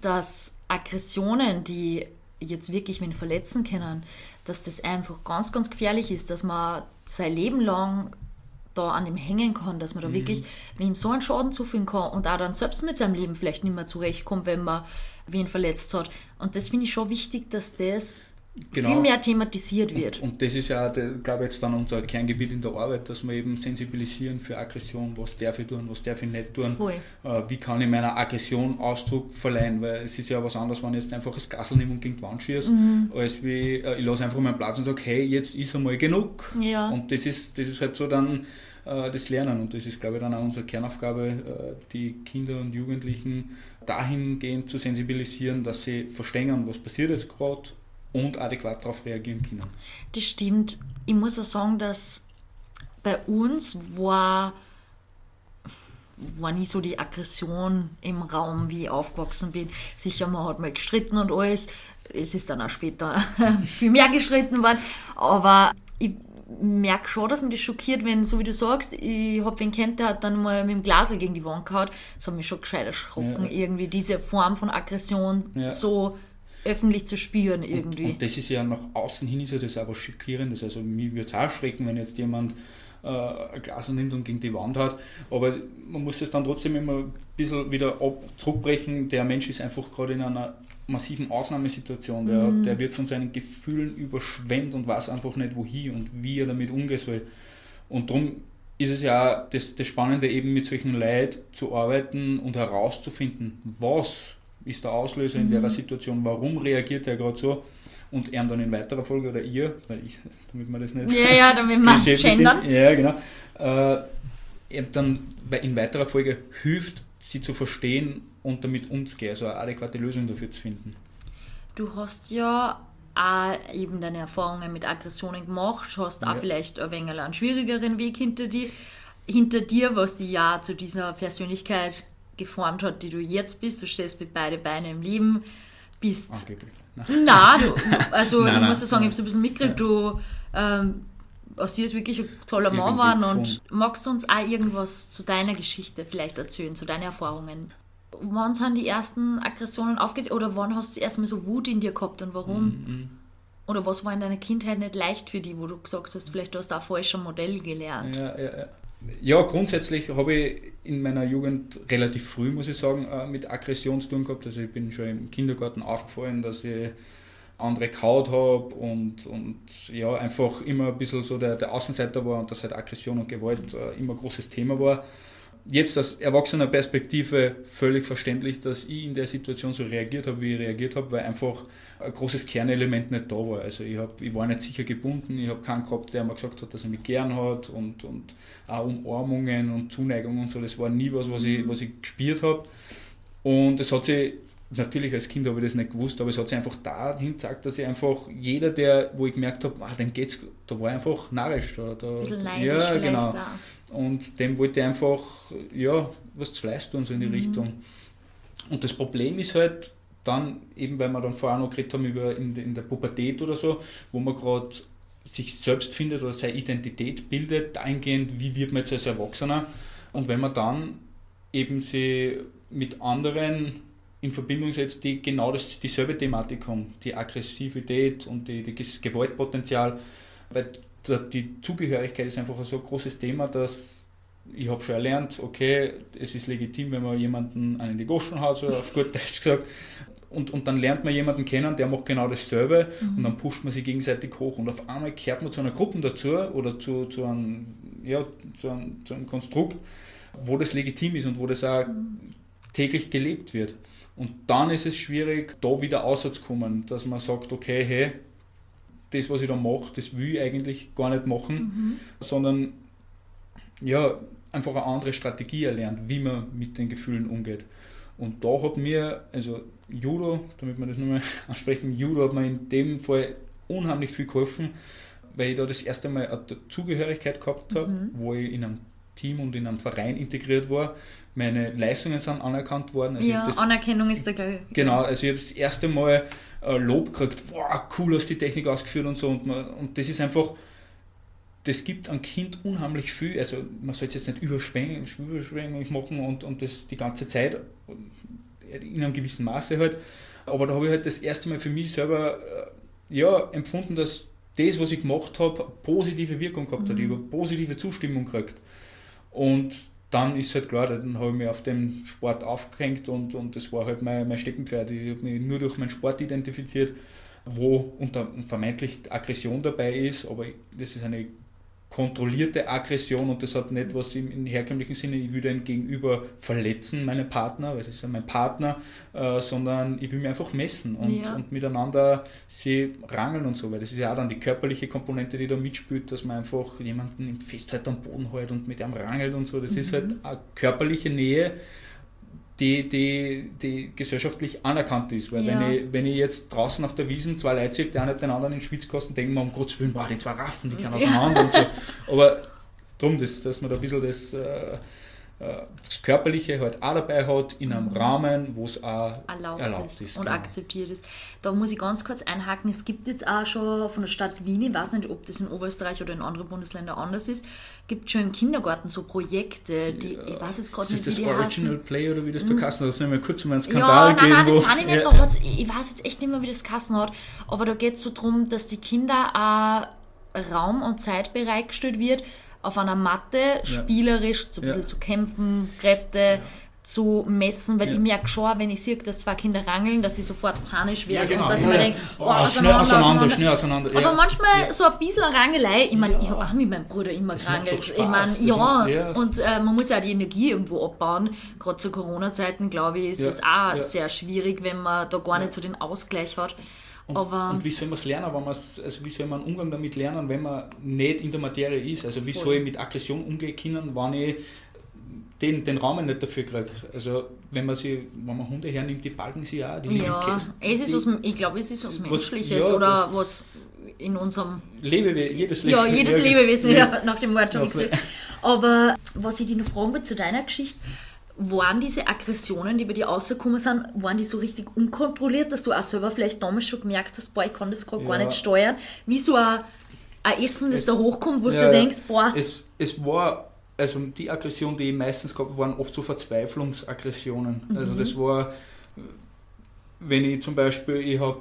[SPEAKER 1] dass Aggressionen, die jetzt wirklich wen verletzen können, dass das einfach ganz, ganz gefährlich ist, dass man sein Leben lang da an dem hängen kann, dass man da mhm. wirklich wem so einen Schaden zufügen kann und auch dann selbst mit seinem Leben vielleicht nicht mehr zurechtkommt, wenn man wen verletzt hat. Und das finde ich schon wichtig, dass das genau. viel mehr thematisiert wird.
[SPEAKER 2] Und, und das ist ja, glaube ich, jetzt dann unser Kerngebiet in der Arbeit, dass wir eben sensibilisieren für Aggression, was darf ich tun, was darf ich nicht tun, äh, wie kann ich meiner Aggression Ausdruck verleihen, weil es ist ja was anderes, wenn ich jetzt einfach das Gassel nehme und gegen die Wand schieße, mhm. als wie äh, ich lasse einfach meinen Platz und sage, hey, jetzt ist einmal genug. Ja. Und das ist, das ist halt so dann äh, das Lernen und das ist, glaube ich, dann auch unsere Kernaufgabe, äh, die Kinder und Jugendlichen dahingehend zu sensibilisieren, dass sie verstehen, was passiert jetzt gerade und adäquat darauf reagieren können.
[SPEAKER 1] Das stimmt. Ich muss auch sagen, dass bei uns war, war nie so die Aggression im Raum, wie ich aufgewachsen bin. Sicher, man hat mal gestritten und alles. Es ist dann auch später viel mehr gestritten worden. Aber ich merke schon, dass mich das schockiert, wenn, so wie du sagst, ich habe wen kennt, der hat dann mal mit dem Glasel gegen die Wand gehauen. Das hat mich schon gescheit erschrocken, ja. irgendwie diese Form von Aggression ja. so öffentlich zu spüren irgendwie.
[SPEAKER 2] Und, und, das ist ja nach außen hin ist ja das auch was Schockierendes. Also mir würde es auch schrecken, wenn jetzt jemand äh, ein Glas nimmt und gegen die Wand hat. Aber man muss es dann trotzdem immer ein bisschen wieder ab, zurückbrechen. Der Mensch ist einfach gerade in einer massiven Ausnahmesituation. Der, mhm. der wird von seinen Gefühlen überschwemmt und weiß einfach nicht, wohin und wie er damit umgehen soll. Und darum ist es ja das, das Spannende, eben mit solchen Leid zu arbeiten und herauszufinden, was ist der Auslöser mhm. in der mhm. Situation, warum reagiert er gerade so und er dann in weiterer Folge oder ihr, weil ich, damit man das nicht.
[SPEAKER 1] Ja, ja, damit man gendern.
[SPEAKER 2] Ja, genau. Äh, dann in weiterer Folge hilft, sie zu verstehen und damit umzugehen, also eine adäquate Lösung dafür zu finden.
[SPEAKER 1] Du hast ja auch eben deine Erfahrungen mit Aggressionen gemacht, hast auch ja. vielleicht ein wenig einen schwierigeren Weg hinter dir, hinter dir, was dich ja zu dieser Persönlichkeit geformt hat, die du jetzt bist. Du stehst mit beide Beine im Leben, bist. Angeblich. Nein, du, also nein, ich muss ja sagen, ich habe es ein bisschen mitgekriegt, ja. du ähm, aus dir ist wirklich ein toller Mann geworden und magst du uns auch irgendwas zu deiner Geschichte vielleicht erzählen, zu deinen Erfahrungen? Wann sind die ersten Aggressionen aufgetreten oder wann hast du erstmal so Wut in dir gehabt und warum? Mhm. Oder was war in deiner Kindheit nicht leicht für dich, wo du gesagt hast, vielleicht hast du auch falscher Modell gelernt?
[SPEAKER 2] Ja, ja, ja. Ja, grundsätzlich habe ich in meiner Jugend relativ früh, muss ich sagen, äh, mit Aggression zu tun gehabt. Also ich bin schon im Kindergarten aufgefallen, dass ich andere kaut habe und, und ja, einfach immer ein bisschen so der, der Außenseiter war und dass halt Aggression und Gewalt äh, immer ein großes Thema war jetzt aus erwachsener Perspektive völlig verständlich, dass ich in der Situation so reagiert habe, wie ich reagiert habe, weil einfach ein großes Kernelement nicht da war. Also ich, hab, ich war nicht sicher gebunden, ich habe keinen gehabt, der mir gesagt hat, dass er mich gern hat und, und auch Umarmungen und Zuneigung und so, das war nie was, was ich, was ich gespürt habe. Und es hat sich natürlich als Kind habe ich das nicht gewusst, aber es hat sich einfach dahin gezeigt, dass ich einfach jeder, der, wo ich gemerkt habe, ah, dem geht's, da war einfach narrisch. Da, da,
[SPEAKER 1] Ein bisschen neidisch ja, genau. Da.
[SPEAKER 2] Und dem wollte ich einfach, ja, was zu Fleiß tun, so in die mhm. Richtung. Und das Problem ist halt dann, eben weil wir dann vorher noch geredet haben über in, in der Pubertät oder so, wo man gerade sich selbst findet oder seine Identität bildet, dahingehend, wie wird man jetzt als Erwachsener. Und wenn man dann eben sie mit anderen in Verbindung setzt, die genau das, dieselbe Thematik haben, die Aggressivität und die, die das Gewaltpotenzial, weil die Zugehörigkeit ist einfach so ein großes Thema, dass ich habe schon erlernt, okay, es ist legitim, wenn man jemanden an die Goschen haut, so auf gut Deutsch gesagt, und, und dann lernt man jemanden kennen, der macht genau dasselbe mhm. und dann pusht man sich gegenseitig hoch und auf einmal kehrt man zu einer Gruppe dazu oder zu, zu, einem, ja, zu, einem, zu einem Konstrukt, wo das legitim ist und wo das auch mhm. täglich gelebt wird. Und dann ist es schwierig, da wieder rauszukommen, dass man sagt, okay, hey, das, was ich da mache, das will ich eigentlich gar nicht machen, mhm. sondern ja, einfach eine andere Strategie erlernt, wie man mit den Gefühlen umgeht. Und da hat mir, also Judo, damit wir das nochmal ansprechen, Judo hat mir in dem Fall unheimlich viel geholfen, weil ich da das erste Mal eine Zugehörigkeit gehabt habe, mhm. wo ich in einem Team und in einem Verein integriert war. Meine Leistungen sind anerkannt worden.
[SPEAKER 1] Also ja, das, Anerkennung ist da gleich.
[SPEAKER 2] Genau, also ich habe das erste Mal äh, Lob gekriegt, wow, cool hast die Technik ausgeführt und so. Und, man, und das ist einfach, das gibt einem Kind unheimlich viel. Also man soll es jetzt nicht überschwänglich machen und, und das die ganze Zeit in einem gewissen Maße halt. Aber da habe ich halt das erste Mal für mich selber äh, ja, empfunden, dass das, was ich gemacht habe, positive Wirkung gehabt hat. Ich mhm. habe positive Zustimmung gekriegt. Und dann ist halt klar, dann habe ich mich auf dem Sport aufgehängt und, und das war halt mein, mein Steckenpferd. Ich habe mich nur durch meinen Sport identifiziert wo unter vermeintlich Aggression dabei ist, aber das ist eine kontrollierte Aggression und das hat nicht was im, im herkömmlichen Sinne, ich will den Gegenüber verletzen, meinen Partner, weil das ist ja mein Partner, äh, sondern ich will mich einfach messen und, ja. und miteinander sie rangeln und so, weil das ist ja auch dann die körperliche Komponente, die da mitspielt, dass man einfach jemanden im Festhalt am Boden hält und mit ihm rangelt und so, das mhm. ist halt eine körperliche Nähe, die, die, die gesellschaftlich anerkannt ist. Weil ja. wenn, ich, wenn ich jetzt draußen auf der Wiesen zwei Leute sehe, der eine den anderen in den Schwitzkasten, denken wir um Gottes Willen, boah, die zwei Raffen, die können auseinander ja. und so. Aber darum, dass, dass man da ein bisschen das äh, das Körperliche halt auch dabei hat, in einem mhm. Rahmen, wo es auch erlaubt, erlaubt ist,
[SPEAKER 1] ist, und genau. akzeptiert ist. Da muss ich ganz kurz einhaken, es gibt jetzt auch schon von der Stadt Wien, ich weiß nicht, ob das in Oberösterreich oder in anderen Bundesländern anders ist, gibt schon im Kindergarten so Projekte, die, ja. ich weiß jetzt gerade
[SPEAKER 2] nicht, wie die Original heißen. Play oder wie das da Kassen hat? Das mal kurz um einen Skandal
[SPEAKER 1] ja, nein, nein, das kann ich nicht, ja. ich weiß jetzt echt nicht mehr, wie das Kassen hat, aber da geht es so darum, dass die Kinder auch Raum und Zeit bereitgestellt wird, auf einer Matte spielerisch so ein bisschen zu kämpfen, Kräfte zu messen, weil ich merke schon, wenn ich sehe, dass zwei Kinder rangeln, dass ich sofort panisch werde genau. und dass ich mir denke, oh, oh,
[SPEAKER 2] schnell auseinander, schnell auseinander.
[SPEAKER 1] Aber manchmal so ein bisschen Rangelei, ich meine, ich habe auch mit meinem Bruder immer gerangelt. Ich meine, ja, und äh, man muss ja auch die Energie irgendwo abbauen. Gerade zu Corona-Zeiten, glaube ich, ist das auch sehr schwierig, wenn man da gar nicht so den Ausgleich hat.
[SPEAKER 2] Und, und, wie soll man es lernen, wenn also wie soll man einen Umgang damit lernen, wenn man nicht in der Materie ist? Also wie Voll. soll ich mit Aggression umgehen können, wenn ich den, den Raum nicht dafür kriege? Also wenn man sie, wenn man Hunde hernimmt, die balgen sie auch, die
[SPEAKER 1] Ja, es ist was, ich glaube, es ist was Menschliches was, ja, oder was in unserem
[SPEAKER 2] Lebewesen, jedes
[SPEAKER 1] Lebewesen. Ja, jedes Lebewesen, ja, nach dem Wort ich gesehen. Aber was ich dich noch fragen will zu deiner Geschichte, waren diese Aggressionen, die bei dir rausgekommen sind, waren die so richtig unkontrolliert, dass du auch selber vielleicht damals schon gemerkt hast, boah, ich kann das gerade ja. gar nicht steuern? Wie so ein, ein Essen, das es, da hochkommt, wo ja, du denkst, boah.
[SPEAKER 2] Es, es war, also die Aggression, die ich meistens gehabt waren oft so Verzweiflungsaggressionen. Mhm. Also das war, wenn ich zum Beispiel, ich habe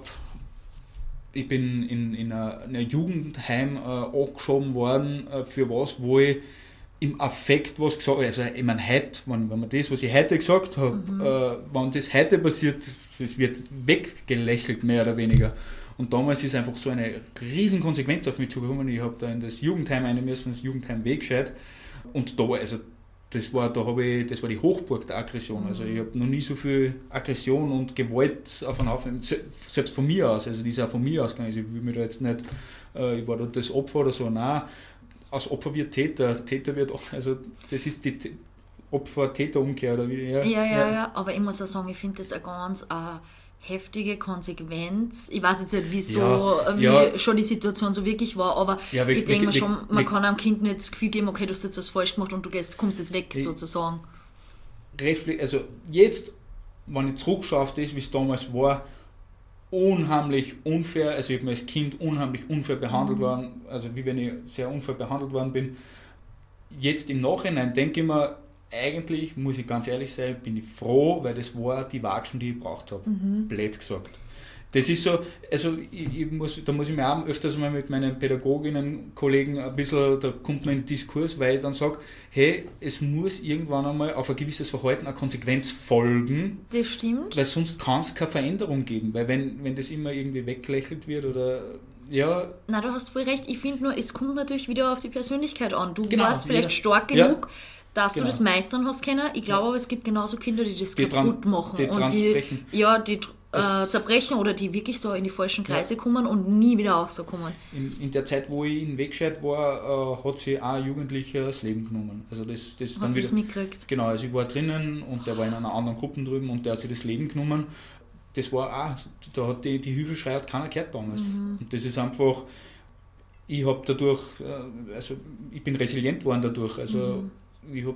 [SPEAKER 2] ich bin in, in ein Jugendheim äh, angeschoben worden, äh, für was, wo ich im Affekt was gesagt also ich meine heute, wenn, wenn man das, was ich heute gesagt habe, mhm. äh, wenn das heute passiert, das wird weggelächelt, mehr oder weniger. Und damals ist einfach so eine riesen Konsequenz auf mich zugekommen. Ich habe da in das Jugendheim eine müssen, das Jugendheim weggescheit. Und da, also das war, da ich, das war die Hochburg der Aggression. Also ich habe noch nie so viel Aggression und Gewalt auf einen Haufen, selbst von mir aus, also die ist auch von mir ausgegangen. Also ich will mir da jetzt nicht, äh, ich war da das Opfer oder so, nein aus Opfer wird Täter. Täter wird, also das ist die Opfer-Täter-Umkehr oder wie?
[SPEAKER 1] Ja, ja, ja, ja, aber ich muss auch sagen, ich finde das eine ganz äh, heftige Konsequenz. Ich weiß jetzt nicht, wieso, ja, wie ja. schon die Situation so wirklich war, aber ja, ich denke mir schon, man kann einem Kind nicht das Gefühl geben, okay, du hast jetzt was falsch gemacht und du gehst, kommst jetzt weg, sozusagen.
[SPEAKER 2] Also jetzt, wenn ich zurückschaue auf das, wie es damals war, unheimlich unfair, also ich habe als Kind unheimlich unfair behandelt mhm. worden, also wie wenn ich sehr unfair behandelt worden bin. Jetzt im Nachhinein denke ich mir, eigentlich, muss ich ganz ehrlich sein, bin ich froh, weil das war die Watschen, die ich braucht habe. Mhm. Blöd gesagt. Das ist so, also ich, ich, muss, da muss ich mir auch öfters mal mit meinen Pädagoginnen, Kollegen ein bisschen, da kommt man in den Diskurs, weil ich dann sage, hey, es muss irgendwann einmal auf ein gewisses Verhalten eine Konsequenz folgen.
[SPEAKER 1] Das stimmt.
[SPEAKER 2] Weil sonst kann es keine Veränderung geben, weil wenn, wenn das immer irgendwie weggelächelt wird oder ja.
[SPEAKER 1] Na, du hast voll recht. Ich finde nur, es kommt natürlich wieder auf die Persönlichkeit an. Du genau, warst vielleicht ja. stark genug, ja dass genau. du das meistern hast können. Ich glaube ja. aber, es gibt genauso Kinder, die das die kaputt machen. Die und die, ja, die äh, zerbrechen oder die wirklich da in die falschen Kreise ja. kommen und nie wieder rauskommen.
[SPEAKER 2] In, in der Zeit, wo ich in Wegscheid war, äh, hat sie auch ein Jugendlicher das Leben genommen. Also das, das
[SPEAKER 1] Hast dann du wieder, das mitgekriegt?
[SPEAKER 2] Genau, also ich war drinnen und der war in einer anderen Gruppe drüben und der hat sich das Leben genommen. Das war auch, da hat die, die Hilfeschrei hat keiner gehört damals. Mhm. Und das ist einfach, ich habe dadurch, äh, also ich bin resilient worden dadurch. Also mhm. ich hab,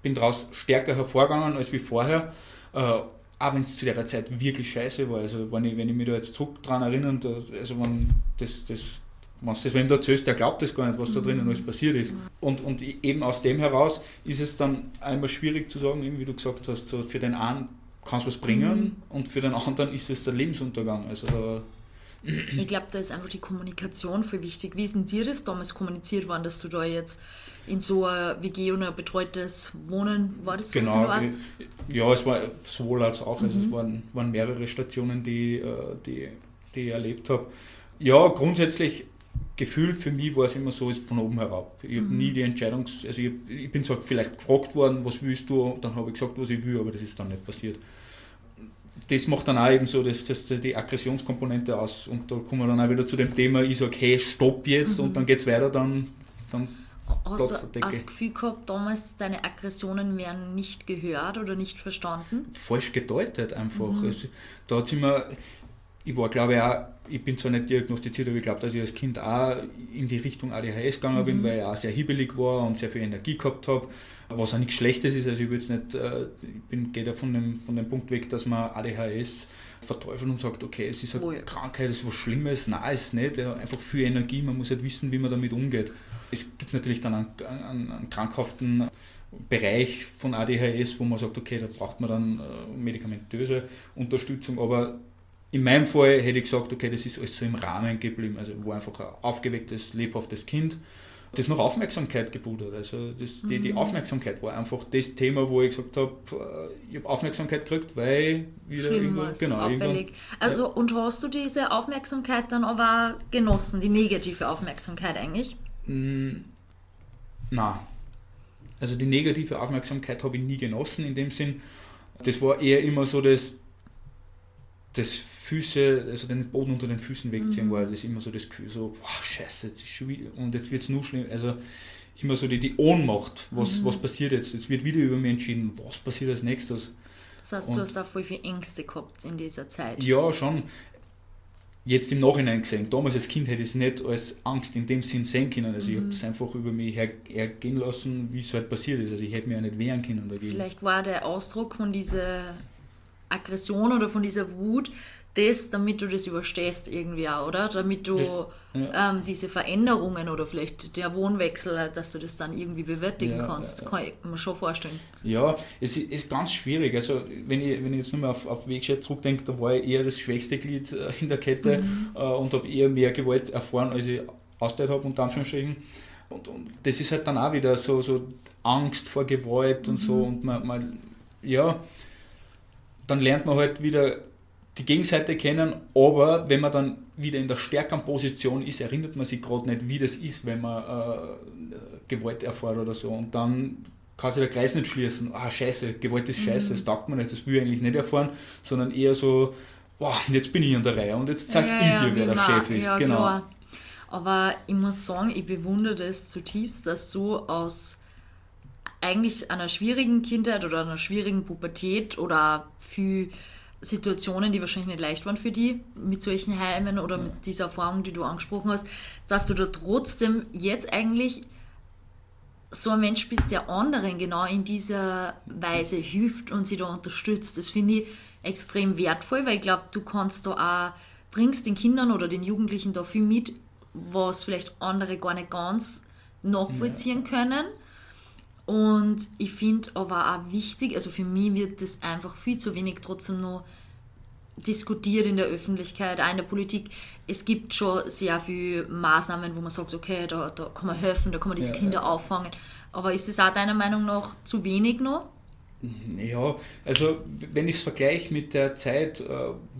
[SPEAKER 2] bin daraus stärker hervorgegangen als wie vorher. Äh, auch wenn es zu der Zeit wirklich scheiße war. Also wenn ich, wenn ich mich da jetzt zurück dran erinnere, also wenn das, das wenn du das wem da erzählst, der glaubt das gar nicht, was da drinnen alles passiert ist. Und, und eben aus dem heraus ist es dann einmal schwierig zu sagen, eben wie du gesagt hast, so für den einen kannst du was bringen mhm. und für den anderen ist es der Lebensuntergang. Also da
[SPEAKER 1] ich glaube, da ist einfach die Kommunikation viel wichtig. Wie ist denn dir das damals kommuniziert worden, dass du da jetzt in so ein WG und ein betreutes Wohnen, war das
[SPEAKER 2] so? Genau, ja, es war sowohl als auch. Mhm. Also es mhm. waren, waren mehrere Stationen, die, äh, die die ich erlebt habe. Ja, grundsätzlich Gefühl für mich war es immer so, ist von oben herab. Ich habe mhm. nie die Entscheidung, also ich, ich, bin zwar vielleicht gefragt worden, was willst du, dann habe ich gesagt, was ich will, aber das ist dann nicht passiert. Das macht dann auch eben so das, das, die Aggressionskomponente aus und da kommen wir dann auch wieder zu dem Thema, ich sage, hey, stopp jetzt mhm. und dann geht es weiter, dann, dann
[SPEAKER 1] Hast du das Gefühl gehabt, damals deine Aggressionen werden nicht gehört oder nicht verstanden?
[SPEAKER 2] Falsch gedeutet einfach. Mhm. Es, da hat immer, ich war glaube ich auch, ich bin zwar nicht diagnostiziert, aber ich glaube, dass ich als Kind auch in die Richtung ADHS gegangen mhm. bin, weil ich auch sehr hibbelig war und sehr viel Energie gehabt habe, was auch nichts Schlechtes ist. Also ich, jetzt nicht, äh, ich bin, gehe da von dem, von dem Punkt weg, dass man ADHS verteufelt und sagt, okay, es ist eine oh ja. Krankheit, es ist was Schlimmes. Nein, es ist nicht. Einfach viel Energie, man muss halt wissen, wie man damit umgeht. Es gibt natürlich dann einen, einen, einen krankhaften Bereich von ADHS, wo man sagt, okay, da braucht man dann äh, medikamentöse Unterstützung, aber in meinem Fall hätte ich gesagt, okay, das ist alles so im Rahmen geblieben. Also war einfach ein aufgewecktes, lebhaftes Kind, das noch Aufmerksamkeit geboten hat. Also das, die, die mhm. Aufmerksamkeit war einfach das Thema, wo ich gesagt habe, äh, ich habe Aufmerksamkeit gekriegt, weil wieder
[SPEAKER 1] Schlimm irgendwo, genau, auffällig. Also ja. und hast du diese Aufmerksamkeit dann aber genossen, die negative Aufmerksamkeit eigentlich?
[SPEAKER 2] Mm, na, also die negative Aufmerksamkeit habe ich nie genossen in dem Sinn. Das war eher immer so das, das Füße, also den Boden unter den Füßen wegziehen, mhm. war das immer so das Gefühl, so, wow, scheiße, jetzt ist schon wieder, und jetzt wird es nur schlimm. Also immer so die, die Ohnmacht, was, mhm. was passiert jetzt? Jetzt wird wieder über mich entschieden, was passiert als nächstes.
[SPEAKER 1] Das heißt, und, du hast auch voll viel Ängste gehabt in dieser Zeit.
[SPEAKER 2] Ja, schon jetzt im Nachhinein gesehen, damals als Kind hätte ich es nicht als Angst in dem Sinn sehen können. Also mhm. ich habe das einfach über mich her, hergehen lassen, wie es halt passiert ist. Also ich hätte mir ja nicht wehren können dagegen.
[SPEAKER 1] Vielleicht war der Ausdruck von dieser Aggression oder von dieser Wut das, damit du das überstehst irgendwie auch, oder? Damit du das, ja. ähm, diese Veränderungen oder vielleicht der Wohnwechsel, dass du das dann irgendwie bewältigen ja, kannst, ja, kann ich mir schon vorstellen.
[SPEAKER 2] Ja, es ist ganz schwierig. Also wenn ich, wenn ich jetzt nur mal auf, auf Wegscheid zurückdenke, da war ich eher das schwächste Glied äh, in der Kette mhm. äh, und habe eher mehr Gewalt erfahren, als ich ausgeteilt habe, unter Anführungsstrichen. Und, und das ist halt dann auch wieder so, so Angst vor Gewalt mhm. und so und man, man ja, dann lernt man halt wieder die Gegenseite kennen, aber wenn man dann wieder in der stärkeren Position ist, erinnert man sich gerade nicht, wie das ist, wenn man äh, Gewalt erfährt oder so. Und dann kann sich der Kreis nicht schließen, ah scheiße, Gewalt ist scheiße, mhm. das taugt man nicht, das will ich eigentlich nicht erfahren, sondern eher so, boah, jetzt bin ich an der Reihe und jetzt zeig ja, ich dir, ja, wer der Chef ist. Ja, genau. Klar.
[SPEAKER 1] Aber ich muss sagen, ich bewundere das zutiefst, dass du aus eigentlich einer schwierigen Kindheit oder einer schwierigen Pubertät oder für Situationen, die wahrscheinlich nicht leicht waren für die, mit solchen Heimen oder ja. mit dieser Erfahrung, die du angesprochen hast, dass du da trotzdem jetzt eigentlich so ein Mensch bist, der anderen genau in dieser Weise hilft und sie da unterstützt. Das finde ich extrem wertvoll, weil ich glaube, du kannst da auch, bringst den Kindern oder den Jugendlichen da viel mit, was vielleicht andere gar nicht ganz nachvollziehen ja. können. Und ich finde aber auch wichtig, also für mich wird das einfach viel zu wenig trotzdem noch diskutiert in der Öffentlichkeit, auch in der Politik. Es gibt schon sehr viele Maßnahmen, wo man sagt, okay, da, da kann man helfen, da kann man diese ja, Kinder ja. auffangen. Aber ist das auch deiner Meinung nach zu wenig noch?
[SPEAKER 2] Ja, also wenn ich es vergleiche mit der Zeit, äh,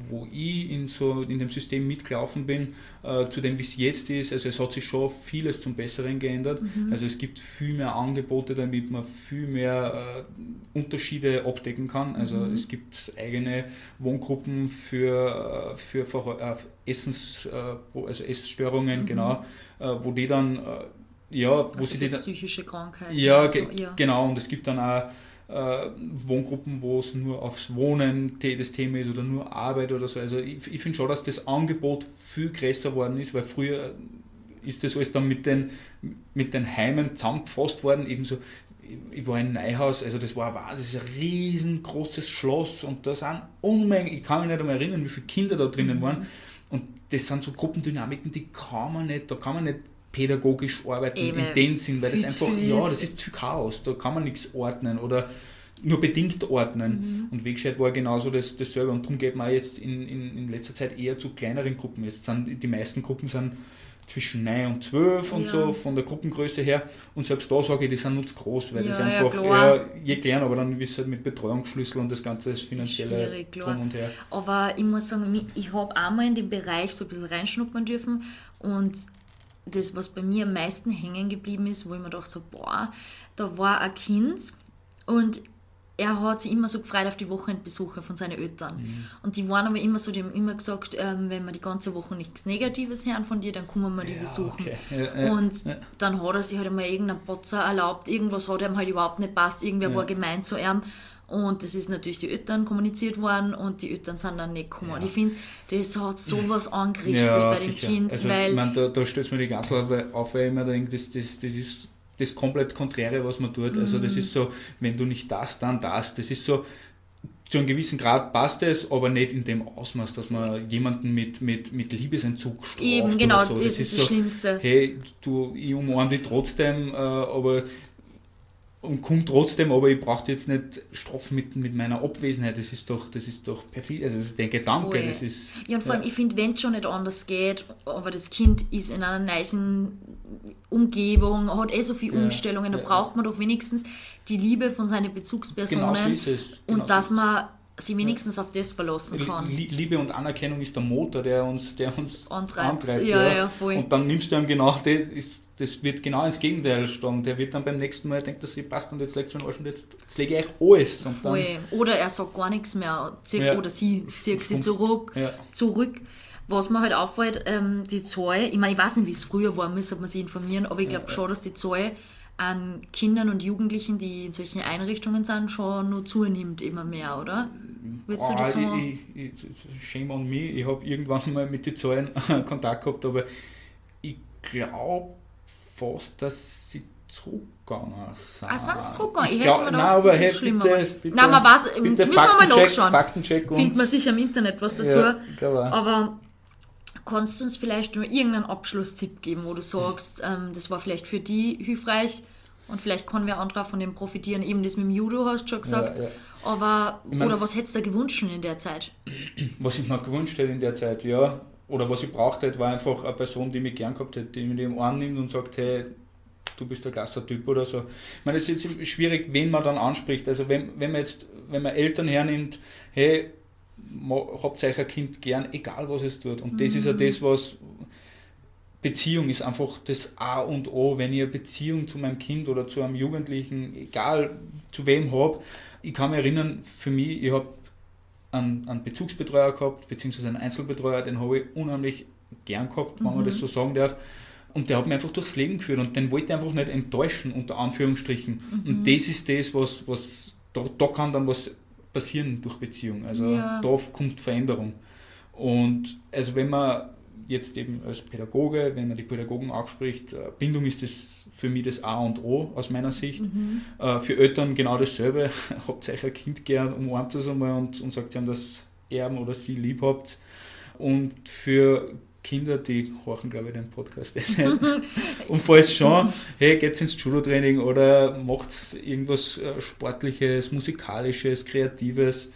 [SPEAKER 2] wo ich in, so, in dem System mitgelaufen bin, äh, zu dem, wie es jetzt ist, also es hat sich schon vieles zum Besseren geändert. Mhm. Also es gibt viel mehr Angebote, damit man viel mehr äh, Unterschiede abdecken kann. Also mhm. es gibt eigene Wohngruppen für, für Essens, also Essstörungen, mhm. genau, wo die dann ja, wo
[SPEAKER 1] also
[SPEAKER 2] sie die
[SPEAKER 1] dann, psychische Krankheiten.
[SPEAKER 2] Ja, also, ja, genau, und es gibt dann auch äh, Wohngruppen, wo es nur aufs Wohnen das Thema ist oder nur Arbeit oder so. Also ich, ich finde schon, dass das Angebot viel größer geworden ist, weil früher ist das alles dann mit den, mit den Heimen zusammengefasst worden, ebenso ich war in Neuhaus, also das war, das ist ein riesengroßes Schloss und da sind Unmengen, ich kann mich nicht einmal erinnern, wie viele Kinder da drinnen mhm. waren. Und das sind so Gruppendynamiken, die kann man nicht, da kann man nicht pädagogisch arbeiten Eben. in dem Sinn, weil das einfach, ja, das ist zu Chaos, da kann man nichts ordnen oder nur bedingt ordnen. Mhm. Und Wegscheid war genauso das, dasselbe und darum geht man jetzt in, in, in letzter Zeit eher zu kleineren Gruppen. Jetzt sind die meisten Gruppen sind zwischen 9 und 12 und
[SPEAKER 1] Ja.
[SPEAKER 2] so von der Gruppengröße her. Und selbst da sage ich, die sind zu groß, weil das
[SPEAKER 1] Ja, ja,
[SPEAKER 2] einfach, ja, je kleiner, aber dann ist halt mit Betreuungsschlüssel und das ganze das finanzielle
[SPEAKER 1] Schwierig, klar.
[SPEAKER 2] drum und her.
[SPEAKER 1] Aber ich muss sagen, ich habe einmal in den Bereich so ein bisschen reinschnuppern dürfen und das, was bei mir am meisten hängen geblieben ist, wo ich mir dachte, so, boah, da war ein Kind und er hat sich immer so gefreut auf die Wochenendbesuche von seinen Eltern.
[SPEAKER 2] Mhm.
[SPEAKER 1] Und die waren aber immer so, die haben immer gesagt, ähm, wenn wir die ganze Woche nichts Negatives hören von dir, dann kommen wir die besuchen.
[SPEAKER 2] okay. Ja, ja,
[SPEAKER 1] und
[SPEAKER 2] ja.
[SPEAKER 1] dann hat er sich halt einmal irgendeinen Potzer erlaubt, irgendwas hat ihm halt überhaupt nicht passt, irgendwer war gemein zu ihm. Und das ist natürlich die Eltern kommuniziert worden und die Eltern sind dann nicht gekommen. Und ich finde, das hat sowas angerichtet bei dem
[SPEAKER 2] sicher.
[SPEAKER 1] Kind,
[SPEAKER 2] also,
[SPEAKER 1] weil
[SPEAKER 2] ich mein, da, da stellt mir die ganze auf, auf, weil ich mir denke, das, das, das ist das komplett Konträre, was man tut. Also
[SPEAKER 1] Mhm.
[SPEAKER 2] das ist so, wenn du nicht das, dann das. Das ist so, zu einem gewissen Grad passt es, aber nicht in dem Ausmaß, dass man jemanden mit, mit, mit Liebesentzug straft
[SPEAKER 1] eben genau,
[SPEAKER 2] so.
[SPEAKER 1] das, ist das Schlimmste.
[SPEAKER 2] hey, du, ich umarme dich trotzdem, äh, aber und komm trotzdem, aber ich brauche jetzt nicht strafen mit, mit meiner Abwesenheit. Das ist doch, das ist doch perfid. Also das ist der Gedanke,
[SPEAKER 1] Voll.
[SPEAKER 2] das ist.
[SPEAKER 1] Ja, und vor allem, ich finde, wenn es schon nicht anders geht, aber das Kind ist in einer neuen Umgebung, hat eh so viele
[SPEAKER 2] Ja,
[SPEAKER 1] Umstellungen, da
[SPEAKER 2] ja,
[SPEAKER 1] braucht man doch wenigstens die Liebe von seinen Bezugspersonen
[SPEAKER 2] Genau so ist es. Genau
[SPEAKER 1] und dass
[SPEAKER 2] so
[SPEAKER 1] man sich wenigstens auf das verlassen kann.
[SPEAKER 2] Lie- Liebe und Anerkennung ist der Motor, der uns, der uns
[SPEAKER 1] Antreibt. Ja, ja, voll.
[SPEAKER 2] Und dann nimmst du ihm genau das, ist, das wird genau ins Gegenteil schlagen. Der wird dann beim nächsten Mal denkt, dass sie passt und jetzt legt schon Arsch und jetzt, jetzt lege ich euch alles.
[SPEAKER 1] Oder er sagt gar nichts mehr, zieht,
[SPEAKER 2] Ja.
[SPEAKER 1] oder sie zieht
[SPEAKER 2] Stumpf.
[SPEAKER 1] zurück.
[SPEAKER 2] Ja.
[SPEAKER 1] zurück. Was mir halt auffällt, ähm, die Zahl, ich meine, ich weiß nicht, wie es früher war, müsste man sich informieren, aber ich glaube schon, dass die Zahl an Kindern und Jugendlichen, die in solchen Einrichtungen sind, schon nur zunimmt immer mehr, oder? Würdest du
[SPEAKER 2] Boah,
[SPEAKER 1] das so?
[SPEAKER 2] ich, ich, ich, shame on me, ich habe irgendwann mal mit den Zahlen Kontakt gehabt, aber ich glaube fast, dass sie zurückgegangen sind.
[SPEAKER 1] Ah, sind sie zurückgegangen? Ich hätte
[SPEAKER 2] glaub-
[SPEAKER 1] mir
[SPEAKER 2] nein,
[SPEAKER 1] gedacht,
[SPEAKER 2] aber
[SPEAKER 1] das ist
[SPEAKER 2] hey,
[SPEAKER 1] schlimmer.
[SPEAKER 2] bitte, bitte,
[SPEAKER 1] Nein, man weiß,
[SPEAKER 2] bitte
[SPEAKER 1] müssen wir mal nachschauen.
[SPEAKER 2] Faktencheck und
[SPEAKER 1] Findet man sicher im Internet was dazu.
[SPEAKER 2] Ja, ich.
[SPEAKER 1] Aber kannst du uns vielleicht nur irgendeinen Abschlusstipp geben, wo du sagst, ähm, das war vielleicht für die hilfreich und vielleicht kann wer anderer von dem profitieren. Eben das mit dem Judo hast du schon gesagt.
[SPEAKER 2] Ja, ja.
[SPEAKER 1] Aber,
[SPEAKER 2] Ich mein-
[SPEAKER 1] oder was hättest du dir gewünscht in der Zeit?
[SPEAKER 2] was ich mir gewünscht hätte in der Zeit, ja, oder was ich braucht hätte, war einfach eine Person, die mich gern gehabt hätte, die mich im Arm nimmt und sagt, hey, du bist ein klasse Typ oder so. Ich meine, es ist jetzt schwierig, wen man dann anspricht. Also wenn, wenn man jetzt, wenn man Eltern hernimmt, hey, habt euch ein Kind gern, egal was es tut. Und das ist ja das, was Beziehung ist einfach das A und O. Wenn ich eine Beziehung zu meinem Kind oder zu einem Jugendlichen, egal zu wem habe, ich kann mich erinnern, für mich, ich habe einen, einen Bezugsbetreuer gehabt, beziehungsweise einen Einzelbetreuer, den habe ich unheimlich gern gehabt, wenn man das so sagen darf. Und der hat mich einfach durchs Leben geführt und den wollte ich einfach nicht enttäuschen, unter Anführungsstrichen. Und das ist das, was, was da, da kann dann was passieren durch Beziehung. Also
[SPEAKER 1] Ja.
[SPEAKER 2] da kommt Veränderung. Und also wenn man jetzt eben als Pädagoge, wenn man die Pädagogen anspricht, äh, Bindung ist das für mich das A und O aus meiner Sicht. Äh, Für Eltern genau dasselbe. Habt euch ein Kind gern, umarmt es einmal und, und sagt ihm, dass er oder sie lieb habt. Und für Kinder, die horchen, glaube ich, den Podcast eh nicht. Und falls schon, hey, geht ins Judo-Training oder macht irgendwas äh, Sportliches, Musikalisches, Kreatives.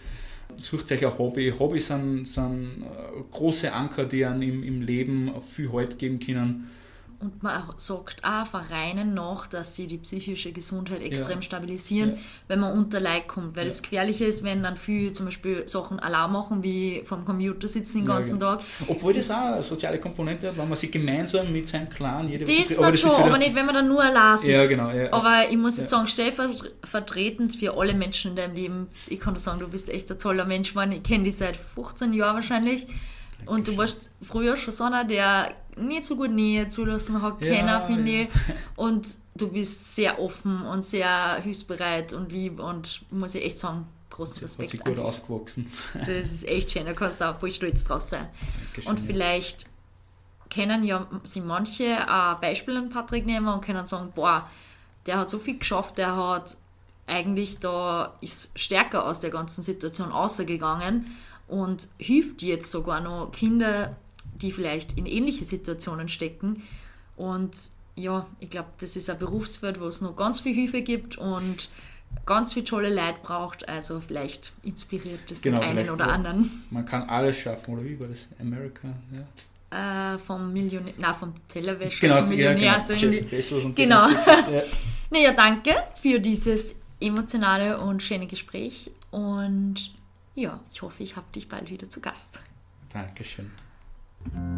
[SPEAKER 2] Sucht euch ein Hobby. Hobbys sind, sind äh, große Anker, die einem im, im Leben viel Halt geben können.
[SPEAKER 1] Und man sagt auch Vereinen nach, dass sie die psychische Gesundheit extrem
[SPEAKER 2] Ja.
[SPEAKER 1] stabilisieren,
[SPEAKER 2] Ja.
[SPEAKER 1] wenn man unter Leid kommt. Weil
[SPEAKER 2] Ja.
[SPEAKER 1] das Gefährliche ist, wenn dann viele zum Beispiel Sachen allein machen, wie vom Computer sitzen den ganzen
[SPEAKER 2] genau.
[SPEAKER 1] Tag.
[SPEAKER 2] Obwohl das,
[SPEAKER 1] Das-
[SPEAKER 2] auch eine soziale Komponente hat, wenn man sich gemeinsam mit seinem Clan jede
[SPEAKER 1] Das
[SPEAKER 2] Woche-
[SPEAKER 1] dann
[SPEAKER 2] ist
[SPEAKER 1] schon,
[SPEAKER 2] wieder-
[SPEAKER 1] aber nicht, wenn man dann nur allein sitzt.
[SPEAKER 2] Ja, genau,
[SPEAKER 1] aber ich muss jetzt sagen, stellvertretend für alle Menschen in deinem Leben, ich kann dir sagen, du bist echt ein toller Mensch, Mann. Ich kenne dich seit 15 Jahren wahrscheinlich. Und du warst früher schon so einer, der nicht so gut Nähe zulassen hat,
[SPEAKER 2] Ja,
[SPEAKER 1] keiner, finde
[SPEAKER 2] ja.
[SPEAKER 1] ich. Und du bist sehr offen und sehr hilfsbereit und lieb und muss ich echt sagen, großen
[SPEAKER 2] hat
[SPEAKER 1] Respekt
[SPEAKER 2] gut
[SPEAKER 1] an dich.
[SPEAKER 2] ausgewachsen.
[SPEAKER 1] Das ist echt schön, da kannst du auch voll stolz drauf sein.
[SPEAKER 2] Dankeschön,
[SPEAKER 1] Und
[SPEAKER 2] ja.
[SPEAKER 1] vielleicht können ja sie manche ein Beispiel an Patrick nehmen und können sagen, boah, der hat so viel geschafft, der hat eigentlich da ist stärker aus der ganzen Situation ausgegangen und hilft jetzt sogar noch Kinder, die vielleicht in ähnliche Situationen stecken. Und ja, ich glaube, das ist ein Berufsfeld, wo es noch ganz viel Hilfe gibt und ganz viel tolle Leute braucht. Also vielleicht inspiriert das
[SPEAKER 2] Genau,
[SPEAKER 1] den einen oder anderen.
[SPEAKER 2] Man kann alles schaffen, oder wie war das? America, ja.
[SPEAKER 1] äh, vom Millionär, na vom Tellerwäscher genau, zum Millionär. Ja, genau. So irgendwie. genau. Ja. naja, danke für dieses emotionale und schöne Gespräch und ja, ich hoffe, ich habe dich bald wieder zu Gast.
[SPEAKER 3] Dankeschön. Música